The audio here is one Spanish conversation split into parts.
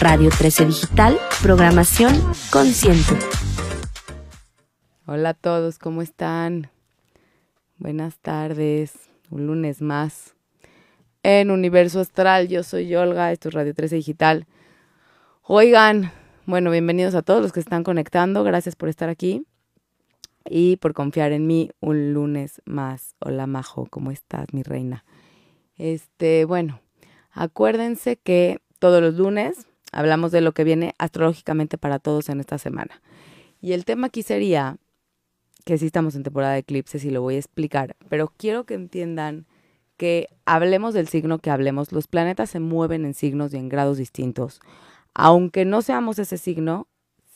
Radio 13 Digital, programación consciente. Hola a todos, ¿cómo están? Buenas tardes, un lunes más. En Universo Astral, yo soy Olga, esto es Radio 13 Digital. Oigan, bueno, bienvenidos a todos los que están conectando, gracias por estar aquí y por confiar en mí un lunes más. Hola Majo, ¿cómo estás, mi reina? Este, bueno, acuérdense que todos los lunes hablamos de lo que viene astrológicamente para todos en esta semana. Y el tema aquí sería que sí estamos en temporada de eclipses y lo voy a explicar, pero quiero que entiendan que hablemos del signo que hablemos, los planetas se mueven en signos y en grados distintos. Aunque no seamos ese signo,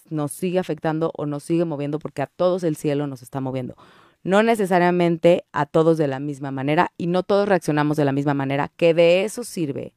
nos sigue afectando o nos sigue moviendo porque a todos el cielo nos está moviendo. No necesariamente a todos de la misma manera y no todos reaccionamos de la misma manera, que de eso sirve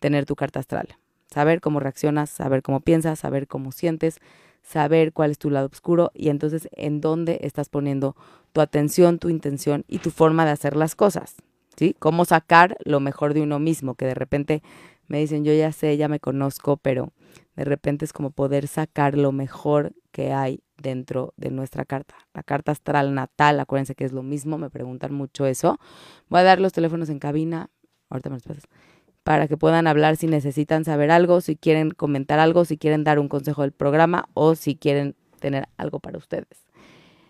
tener tu carta astral saber cómo reaccionas, saber cómo piensas, saber cómo sientes, saber cuál es tu lado oscuro y entonces en dónde estás poniendo tu atención, tu intención y tu forma de hacer las cosas, ¿sí? Cómo sacar lo mejor de uno mismo, que de repente me dicen, yo ya sé, ya me conozco, pero de repente es como poder sacar lo mejor que hay dentro de nuestra carta. La carta astral natal, acuérdense que es lo mismo, me preguntan mucho eso. Voy a dar los teléfonos en cabina, ahorita me los pasas para que puedan hablar si necesitan saber algo, si quieren comentar algo, si quieren dar un consejo del programa o si quieren tener algo para ustedes.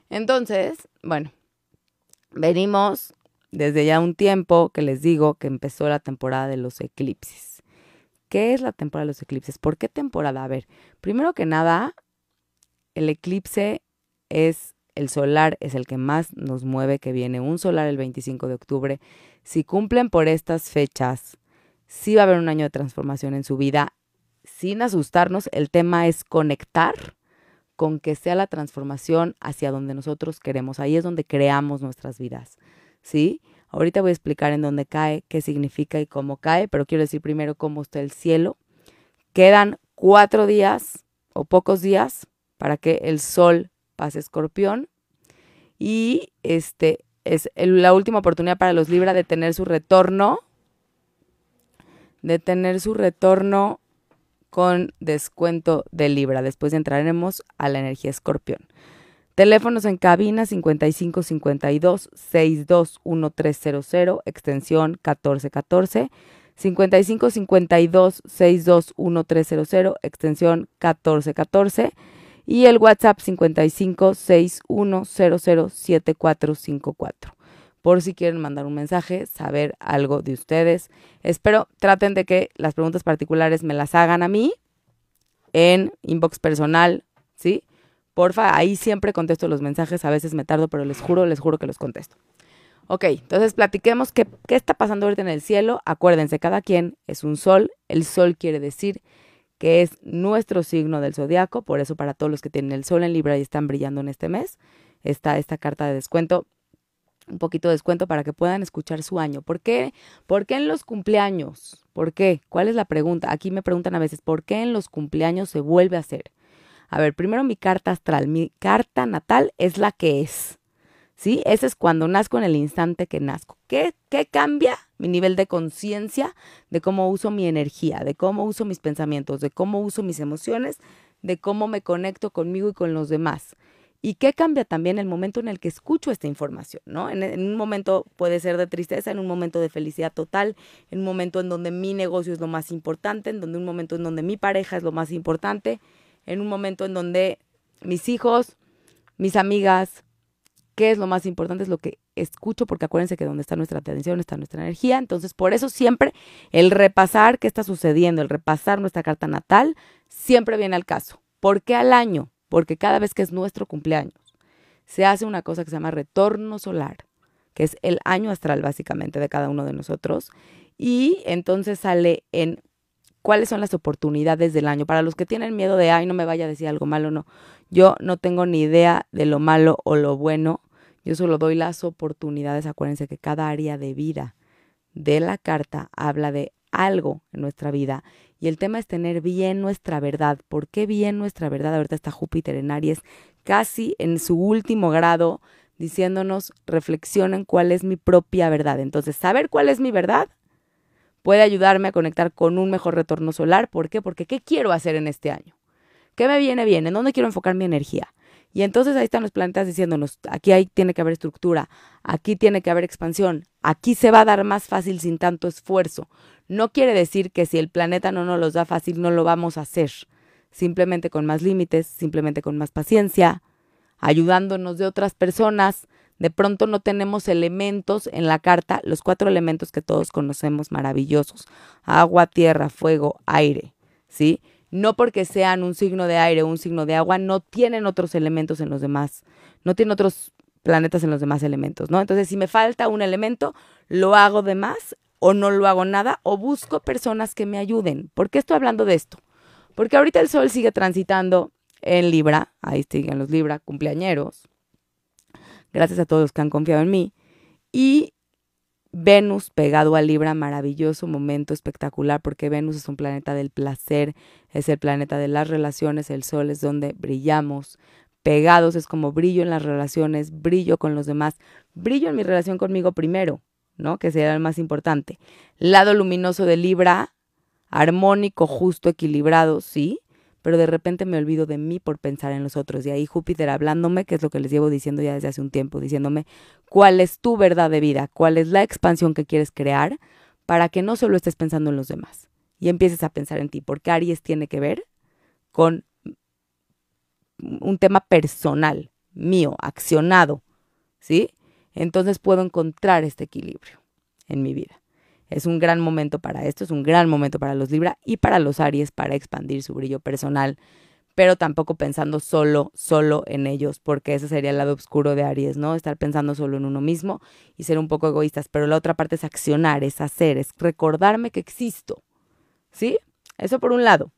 Entonces, bueno, venimos desde ya un tiempo que les digo que empezó la temporada de los eclipses. ¿Qué es la temporada de los eclipses? ¿Por qué temporada? A ver, primero que nada, el eclipse es el solar, es el que más nos mueve, que viene un solar el 25 de octubre. Si cumplen por estas fechas, sí va a haber un año de transformación en su vida. Sin asustarnos, el tema es conectar con que sea la transformación hacia donde nosotros queremos. Ahí es donde creamos nuestras vidas. ¿Sí? Ahorita voy a explicar en dónde cae, qué significa y cómo cae, pero quiero decir primero cómo está el cielo. Quedan cuatro días o pocos días para que el sol pase escorpión. Y este es la última oportunidad para los Libra de tener su retorno de tener su retorno con descuento de Libra. Después entraremos a la energía escorpión. Teléfonos en cabina 5552 621300, extensión 1414. 5552 621300, extensión 1414. Y el WhatsApp 55 7454 por si quieren mandar un mensaje, saber algo de ustedes. Espero traten de que las preguntas particulares me las hagan a mí en inbox personal, ¿sí? Porfa, ahí siempre contesto los mensajes, a veces me tardo, pero les juro, les juro que los contesto. Ok, entonces platiquemos qué, qué está pasando ahorita en el cielo. Acuérdense, cada quien es un sol. El sol quiere decir que es nuestro signo del zodiaco, por eso para todos los que tienen el sol en Libra y están brillando en este mes, está esta carta de descuento un poquito de descuento para que puedan escuchar su año. ¿Por qué? ¿Por qué en los cumpleaños? ¿Por qué? ¿Cuál es la pregunta? Aquí me preguntan a veces, ¿por qué en los cumpleaños se vuelve a hacer? A ver, primero mi carta astral, mi carta natal es la que es. ¿Sí? Ese es cuando nazco en el instante que nazco. ¿Qué, qué cambia? Mi nivel de conciencia de cómo uso mi energía, de cómo uso mis pensamientos, de cómo uso mis emociones, de cómo me conecto conmigo y con los demás. ¿Y qué cambia también el momento en el que escucho esta información? ¿no? En, un momento puede ser de tristeza, en un momento de felicidad total, en un momento en donde mi negocio es lo más importante, en donde un momento en donde mi pareja es lo más importante, en un momento en donde mis hijos, mis amigas, qué es lo más importante, es lo que escucho, porque acuérdense que donde está nuestra atención está nuestra energía. Entonces, por eso siempre el repasar qué está sucediendo, el repasar nuestra carta natal, siempre viene al caso. ¿Por qué al año? Porque cada vez que es nuestro cumpleaños, se hace una cosa que se llama retorno solar, que es el año astral básicamente de cada uno de nosotros, y entonces sale en cuáles son las oportunidades del año. Para los que tienen miedo de, ay, no me vaya a decir algo malo, no. Yo no tengo ni idea de lo malo o lo bueno. Yo solo doy las oportunidades. Acuérdense que cada área de vida de la carta habla de algo en nuestra vida y el tema es tener bien nuestra verdad. ¿Por qué bien nuestra verdad? Ahorita está Júpiter en Aries, casi en su último grado, diciéndonos, reflexionen cuál es mi propia verdad. Entonces, saber cuál es mi verdad puede ayudarme a conectar con un mejor retorno solar. ¿Por qué? Porque ¿qué quiero hacer en este año? ¿Qué me viene bien? ¿En dónde quiero enfocar mi energía? Y entonces ahí están los planetas diciéndonos, aquí hay, tiene que haber estructura, aquí tiene que haber expansión, aquí se va a dar más fácil sin tanto esfuerzo. No quiere decir que si el planeta no nos los da fácil, no lo vamos a hacer. Simplemente con más límites, simplemente con más paciencia, ayudándonos de otras personas. De pronto no tenemos elementos en la carta, los cuatro elementos que todos conocemos maravillosos. Agua, tierra, fuego, aire, ¿sí? No porque sean un signo de aire o un signo de agua, no tienen otros elementos en los demás, no tienen otros planetas en los demás elementos, ¿no? Entonces, si me falta un elemento, lo hago de más o no lo hago nada o busco personas que me ayuden. ¿Por qué estoy hablando de esto? Porque ahorita el Sol sigue transitando en Libra, ahí siguen los Libra cumpleañeros, gracias a todos los que han confiado en mí, y Venus pegado a Libra, maravilloso momento espectacular, porque Venus es un planeta del placer, es el planeta de las relaciones, el Sol es donde brillamos, pegados es como brillo en las relaciones, brillo con los demás, brillo en mi relación conmigo primero, ¿no? Que sería el más importante. Lado luminoso de Libra, armónico, justo, equilibrado, sí, pero de repente me olvido de mí por pensar en los otros. Y ahí Júpiter hablándome, que es lo que les llevo diciendo ya desde hace un tiempo, diciéndome cuál es tu verdad de vida, cuál es la expansión que quieres crear para que no solo estés pensando en los demás y empieces a pensar en ti, porque Aries tiene que ver con un tema personal, mío, accionado, ¿sí? Entonces puedo encontrar este equilibrio en mi vida. Es un gran momento para esto, es un gran momento para los Libra y para los Aries para expandir su brillo personal, pero tampoco pensando solo, solo en ellos, porque ese sería el lado oscuro de Aries, ¿no? Estar pensando solo en uno mismo y ser un poco egoístas, pero la otra parte es accionar, es hacer, es recordarme que existo, ¿sí? Eso por un lado.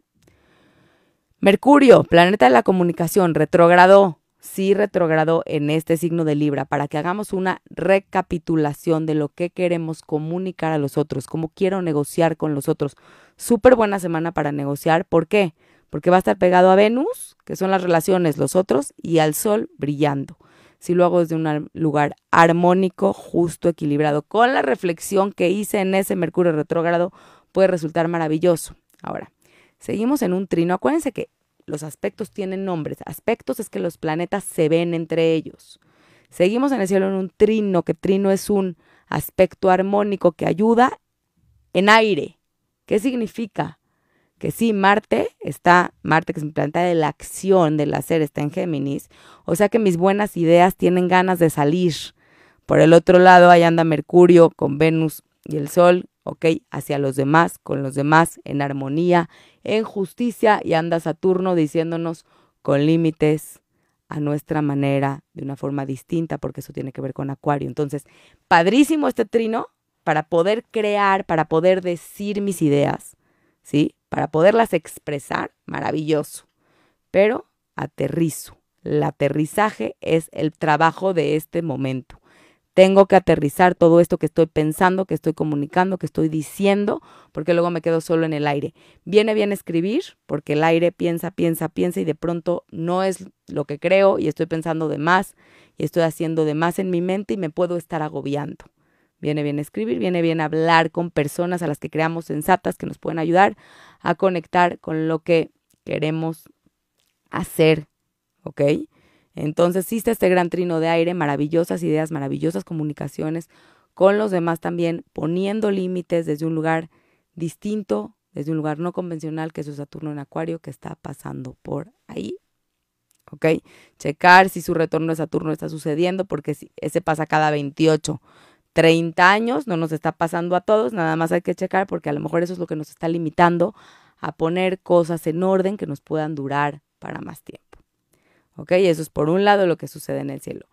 Mercurio, planeta de la comunicación, retrogradó sí retrogradó en este signo de Libra para que hagamos una recapitulación de lo que queremos comunicar a los otros, cómo quiero negociar con los otros. Súper buena semana para negociar. ¿Por qué? Porque va a estar pegado a Venus, que son las relaciones, los otros, y al Sol brillando. Si lo hago desde un lugar armónico, justo, equilibrado, con la reflexión que hice en ese Mercurio retrógrado, puede resultar maravilloso. Ahora, seguimos en un trino. Acuérdense que los aspectos tienen nombres. Aspectos es que los planetas se ven entre ellos. Seguimos en el cielo en un trino, que trino es un aspecto armónico que ayuda en aire. ¿Qué significa? Que sí, Marte está, Marte que es mi planeta de la acción, del hacer, está en Géminis. O sea que mis buenas ideas tienen ganas de salir. Por el otro lado, ahí anda Mercurio con Venus y el Sol, ¿ok? Hacia los demás, con los demás, en armonía, en justicia, y anda Saturno diciéndonos con límites a nuestra manera, de una forma distinta, porque eso tiene que ver con Acuario. Entonces, padrísimo este trino para poder crear, para poder decir mis ideas, ¿sí? Para poderlas expresar, maravilloso. Pero aterrizo. El aterrizaje es el trabajo de este momento. Tengo que aterrizar todo esto que estoy pensando, que estoy comunicando, que estoy diciendo, porque luego me quedo solo en el aire. Viene bien escribir, porque el aire piensa, piensa, piensa y de pronto no es lo que creo y estoy pensando de más y estoy haciendo de más en mi mente y me puedo estar agobiando. Viene bien escribir, viene bien hablar con personas a las que creamos sensatas que nos pueden ayudar a conectar con lo que queremos hacer, ¿ok? Entonces existe este gran trino de aire, maravillosas ideas, maravillosas comunicaciones con los demás también, poniendo límites desde un lugar distinto, desde un lugar no convencional, que es su Saturno en Acuario, que está pasando por ahí. ¿Ok? Checar si su retorno de Saturno está sucediendo, porque ese pasa cada 28, 30 años, no nos está pasando a todos, nada más hay que checar, porque a lo mejor eso es lo que nos está limitando a poner cosas en orden que nos puedan durar para más tiempo. ¿Ok? Eso es por un lado lo que sucede en el cielo.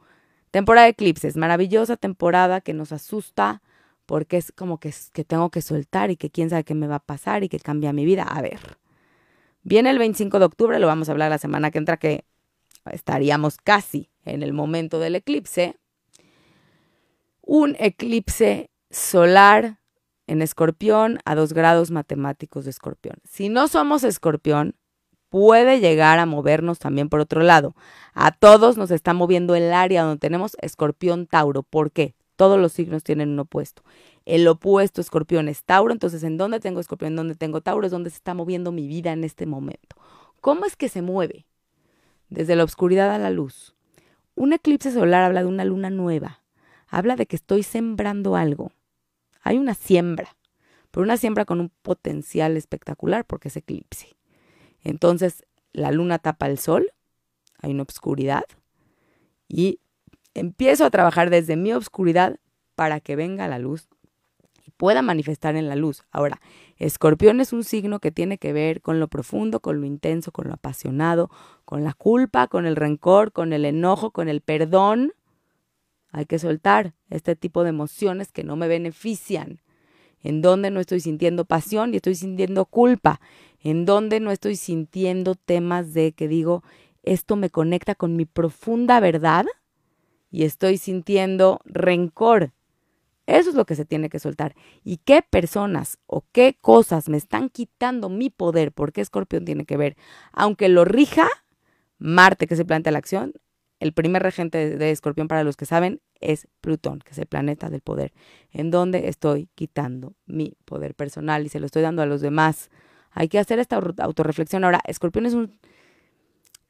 Temporada de eclipses, maravillosa temporada que nos asusta porque es como que, que tengo que soltar y que quién sabe qué me va a pasar y que cambia mi vida. A ver, viene el 25 de octubre, lo vamos a hablar la semana que entra, que estaríamos casi en el momento del eclipse. Un eclipse solar en escorpión a dos grados matemáticos de escorpión. Si no somos escorpión, puede llegar a movernos también por otro lado. A todos nos está moviendo el área donde tenemos escorpión Tauro. ¿Por qué? Todos los signos tienen un opuesto. el opuesto escorpión es Tauro, entonces ¿en dónde tengo escorpión? ¿En dónde tengo Tauro? Es donde se está moviendo mi vida en este momento. ¿Cómo es que se mueve? Desde la oscuridad a la luz. Un eclipse solar habla de una luna nueva, habla de que estoy sembrando algo. Hay una siembra, pero una siembra con un potencial espectacular porque es eclipse. Entonces, la luna tapa el sol, hay una oscuridad y empiezo a trabajar desde mi oscuridad para que venga la luz y pueda manifestar en la luz. Ahora, escorpión es un signo que tiene que ver con lo profundo, con lo intenso, con lo apasionado, con la culpa, con el rencor, con el enojo, con el perdón. Hay que soltar este tipo de emociones que no me benefician, en donde no estoy sintiendo pasión y estoy sintiendo culpa, en donde no estoy sintiendo temas de que digo, esto me conecta con mi profunda verdad y estoy sintiendo rencor. Eso es lo que se tiene que soltar. ¿Y qué personas o qué cosas me están quitando mi poder? Porque Escorpión tiene que ver. Aunque lo rija Marte, que se plantea la acción, el primer regente de Escorpión, para los que saben, es Plutón, que es el planeta del poder, en donde estoy quitando mi poder personal y se lo estoy dando a los demás. Hay que hacer esta autorreflexión. Ahora, Escorpión es un,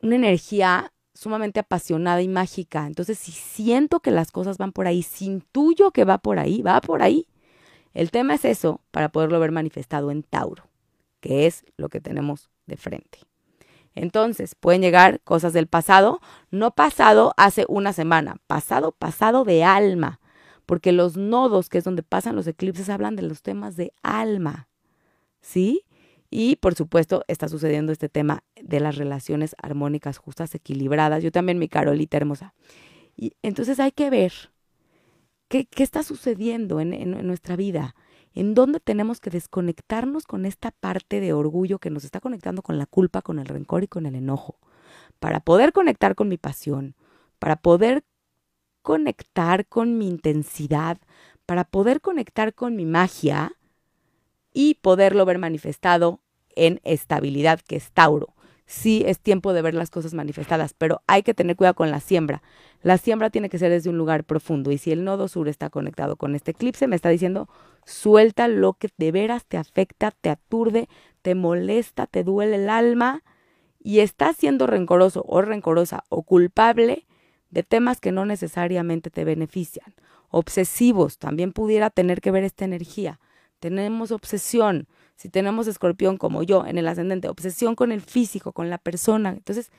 una energía sumamente apasionada y mágica. Entonces, si siento que las cosas van por ahí, si intuyo que va por ahí, va por ahí. El tema es eso para poderlo ver manifestado en Tauro, que es lo que tenemos de frente. Entonces, pueden llegar cosas del pasado, no pasado hace una semana, pasado, pasado de alma, porque los nodos, que es donde pasan los eclipses, hablan de los temas de alma, ¿sí? Y por supuesto está sucediendo este tema de las relaciones armónicas, justas, equilibradas. Yo también, mi Carolita hermosa. Y entonces hay que ver qué, qué está sucediendo en, en, nuestra vida, en dónde tenemos que desconectarnos con esta parte de orgullo que nos está conectando con la culpa, con el rencor y con el enojo, para poder conectar con mi pasión, para poder conectar con mi intensidad, para poder conectar con mi magia y poderlo ver manifestado en estabilidad, que es Tauro. Sí es tiempo de ver las cosas manifestadas, pero hay que tener cuidado con la siembra. La siembra tiene que ser desde un lugar profundo y si el nodo sur está conectado con este eclipse, me está diciendo, suelta lo que de veras te afecta, te aturde, te molesta, te duele el alma y estás siendo rencoroso o rencorosa o culpable de temas que no necesariamente te benefician. Obsesivos, también pudiera tener que ver esta energía tenemos obsesión, si tenemos escorpión como yo en el ascendente, obsesión con el físico, con la persona. Entonces,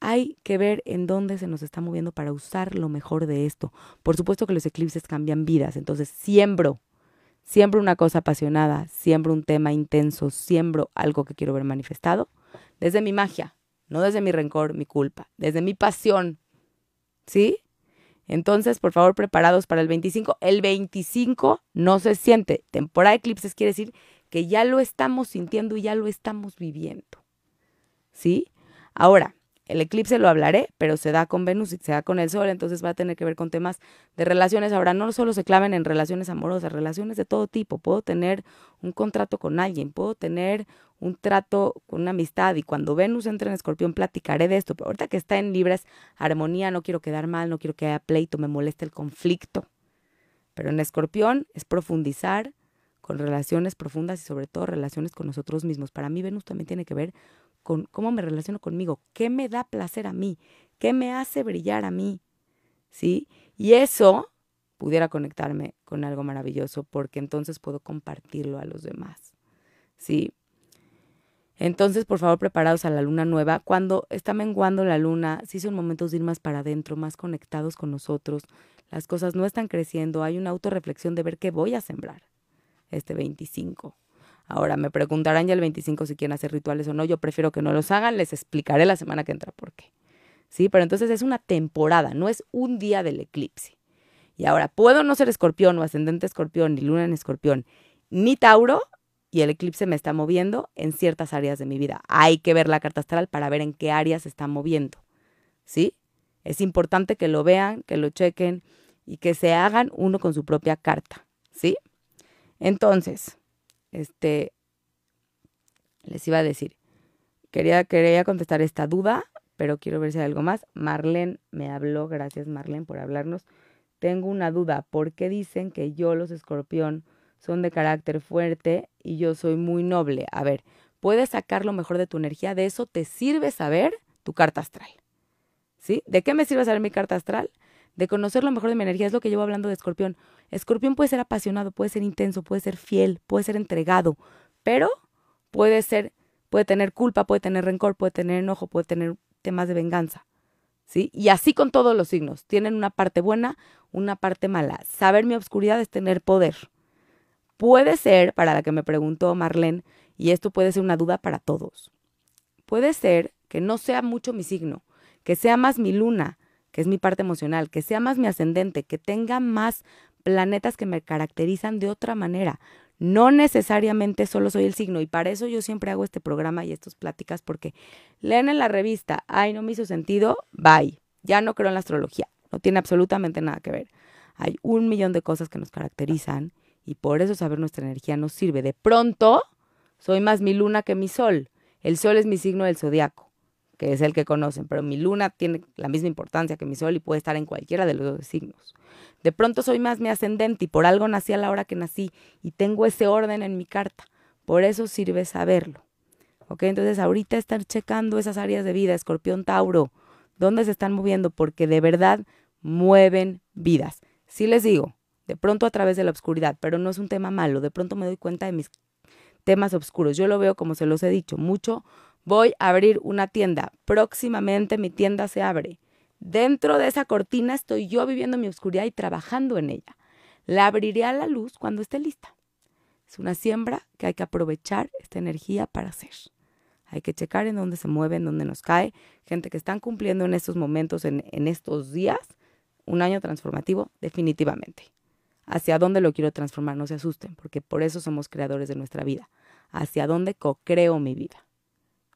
hay que ver en dónde se nos está moviendo para usar lo mejor de esto. Por supuesto que los eclipses cambian vidas, entonces siembro, siembro una cosa apasionada, siembro un tema intenso, siembro algo que quiero ver manifestado desde mi magia, no desde mi rencor, mi culpa, desde mi pasión. ¿Sí? Entonces, por favor, preparados para el 25. El 25 no se siente. Temporada de eclipses quiere decir que ya lo estamos sintiendo y ya lo estamos viviendo. ¿Sí? Ahora, el eclipse lo hablaré, pero se da con Venus y se da con el Sol, entonces va a tener que ver con temas de relaciones. Ahora, no solo se claven en relaciones amorosas, relaciones de todo tipo. Puedo tener un contrato con alguien, puedo tener un trato con una amistad y cuando Venus entre en Escorpión platicaré de esto, pero ahorita que está en Libres, armonía, no quiero quedar mal, no quiero que haya pleito, me moleste el conflicto. Pero en Escorpión es profundizar con relaciones profundas y sobre todo relaciones con nosotros mismos. Para mí Venus también tiene que ver con cómo me relaciono conmigo, qué me da placer a mí, qué me hace brillar a mí, ¿sí? Y eso pudiera conectarme con algo maravilloso porque entonces puedo compartirlo a los demás, ¿sí? Entonces, por favor, preparados a la luna nueva. Cuando está menguando la luna, sí son momentos de ir más para adentro, más conectados con nosotros. Las cosas no están creciendo, hay una autorreflexión de ver qué voy a sembrar este 25. Ahora me preguntarán ya el 25 si quieren hacer rituales o no. Yo prefiero que no los hagan. Les explicaré la semana que entra por qué. Sí, pero entonces es una temporada, no es un día del eclipse. Y ahora, puedo no ser escorpión o ascendente escorpión, ni luna en escorpión, ni Tauro, y el eclipse me está moviendo en ciertas áreas de mi vida. Hay que ver la carta astral para ver en qué áreas se está moviendo. ¿Sí? Es importante que lo vean, que lo chequen y que se hagan uno con su propia carta. ¿Sí? Entonces, este, les iba a decir, quería, quería contestar esta duda, pero quiero ver si hay algo más. Marlene me habló, gracias Marlene por hablarnos. tengo una duda, ¿por qué dicen que yo los escorpión son de carácter fuerte y yo soy muy noble? A ver, puedes sacar lo mejor de tu energía, de eso te sirve saber tu carta astral. ¿Sí? ¿De qué me sirve saber mi carta astral? De conocer lo mejor de mi energía, es lo que llevo hablando de escorpión. Escorpión puede ser apasionado, puede ser intenso, puede ser fiel, puede ser entregado, pero puede ser, puede tener culpa, puede tener rencor, puede tener enojo, puede tener temas de venganza. ¿Sí? Y así con todos los signos. Tienen una parte buena, una parte mala. Saber mi obscuridad es tener poder. Puede ser, para la que me preguntó Marlene, y esto puede ser una duda para todos, puede ser que no sea mucho mi signo, que sea más mi luna, que es mi parte emocional, que sea más mi ascendente, que tenga más planetas que me caracterizan de otra manera. No necesariamente solo soy el signo y para eso yo siempre hago este programa y estas pláticas porque leen en la revista, ay, no me hizo sentido, bye, ya no creo en la astrología, no tiene absolutamente nada que ver. Hay un millón de cosas que nos caracterizan y por eso saber nuestra energía nos sirve. De pronto, soy más mi luna que mi sol. El sol es mi signo del zodiaco, que es el que conocen, pero mi luna tiene la misma importancia que mi sol y puede estar en cualquiera de los dos signos. De pronto soy más mi ascendente y por algo nací a la hora que nací y tengo ese orden en mi carta. Por eso sirve saberlo. ¿Ok? Entonces ahorita estar checando esas áreas de vida, escorpión, tauro, dónde se están moviendo, porque de verdad mueven vidas. Sí les digo, de pronto a través de la oscuridad, pero no es un tema malo, de pronto me doy cuenta de mis temas oscuros. Yo lo veo como se los he dicho, mucho. Voy a abrir una tienda, próximamente mi tienda se abre. Dentro de esa cortina estoy yo viviendo mi oscuridad y trabajando en ella. La abriré a la luz cuando esté lista. Es una siembra que hay que aprovechar esta energía para hacer. Hay que checar en dónde se mueve, en dónde nos cae. Gente que están cumpliendo en estos momentos, en, en estos días, un año transformativo, definitivamente. Hacia dónde lo quiero transformar, no se asusten, porque por eso somos creadores de nuestra vida. Hacia dónde co-creo mi vida.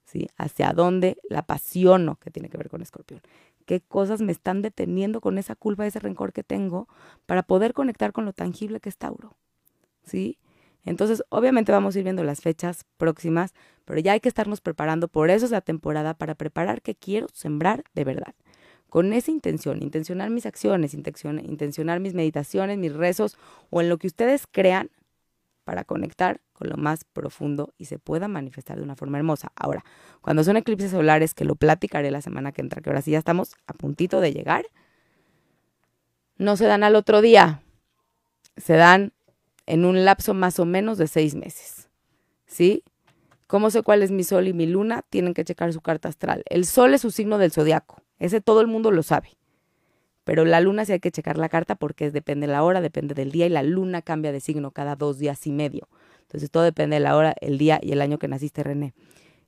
¿Sí? Hacia dónde la apasiono, que tiene que ver con escorpión qué cosas me están deteniendo con esa culpa, ese rencor que tengo, para poder conectar con lo tangible que es Tauro. ¿Sí? Entonces, obviamente vamos a ir viendo las fechas próximas, pero ya hay que estarnos preparando. Por eso es la temporada para preparar que quiero sembrar de verdad. Con esa intención, intencionar mis acciones, intencionar mis meditaciones, mis rezos o en lo que ustedes crean para conectar con lo más profundo y se pueda manifestar de una forma hermosa. Ahora, cuando son eclipses solares, que lo platicaré la semana que entra, que ahora sí ya estamos a puntito de llegar, no se dan al otro día, se dan en un lapso más o menos de seis meses. ¿Sí? ¿Cómo sé cuál es mi sol y mi luna? Tienen que checar su carta astral. El sol es su signo del zodiaco. Ese todo el mundo lo sabe. Pero la luna sí hay que checar la carta porque depende de la hora, depende del día y la luna cambia de signo cada dos días y medio. Entonces todo depende de la hora, el día y el año que naciste, René.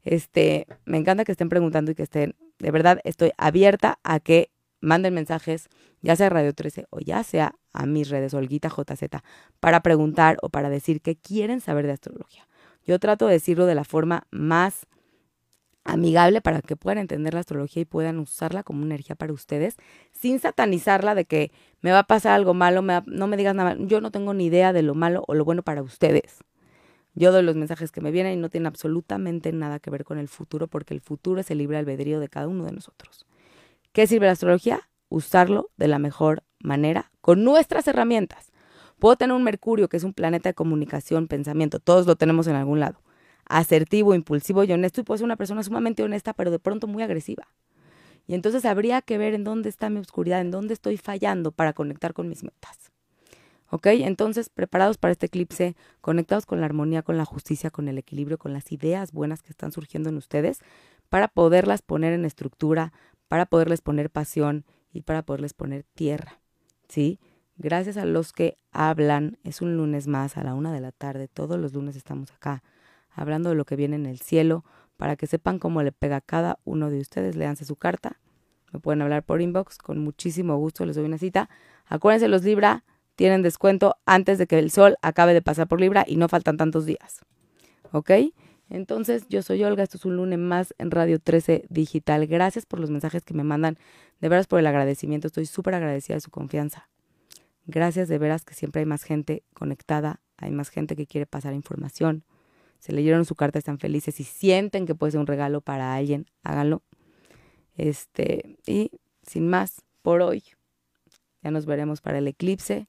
Este, me encanta que estén preguntando y que estén, de verdad, estoy abierta a que manden mensajes, ya sea Radio 13 o ya sea a mis redes, Olguita JZ, para preguntar o para decir qué quieren saber de astrología. Yo trato de decirlo de la forma más amigable para que puedan entender la astrología y puedan usarla como una energía para ustedes, sin satanizarla de que me va a pasar algo malo, no me digas nada, yo no tengo ni idea de lo malo o lo bueno para ustedes. Yo doy los mensajes que me vienen y no tienen absolutamente nada que ver con el futuro, porque el futuro es el libre albedrío de cada uno de nosotros. ¿Qué sirve la astrología? Usarlo de la mejor manera con nuestras herramientas. Puedo tener un Mercurio, que es un planeta de comunicación, pensamiento, todos lo tenemos en algún lado asertivo, impulsivo y honesto y puedo ser una persona sumamente honesta, pero de pronto muy agresiva. Y entonces habría que ver en dónde está mi oscuridad, en dónde estoy fallando para conectar con mis metas. ¿Ok? Entonces, preparados para este eclipse, conectados con la armonía, con la justicia, con el equilibrio, con las ideas buenas que están surgiendo en ustedes, para poderlas poner en estructura, para poderles poner pasión y para poderles poner tierra. ¿Sí? Gracias a los que hablan, es un lunes más a la una de la tarde, todos los lunes estamos acá hablando de lo que viene en el cielo, para que sepan cómo le pega a cada uno de ustedes. Leanse su carta. Me pueden hablar por inbox, con muchísimo gusto les doy una cita. Acuérdense, los Libra tienen descuento antes de que el sol acabe de pasar por Libra y no faltan tantos días. ¿Ok? Entonces, yo soy Olga, esto es un lunes más en Radio 13 Digital. Gracias por los mensajes que me mandan, de veras por el agradecimiento, estoy súper agradecida de su confianza. Gracias de veras que siempre hay más gente conectada, hay más gente que quiere pasar información se leyeron su carta, están felices y sienten que puede ser un regalo para alguien, háganlo. Este, y sin más, por hoy, Ya nos veremos para el eclipse.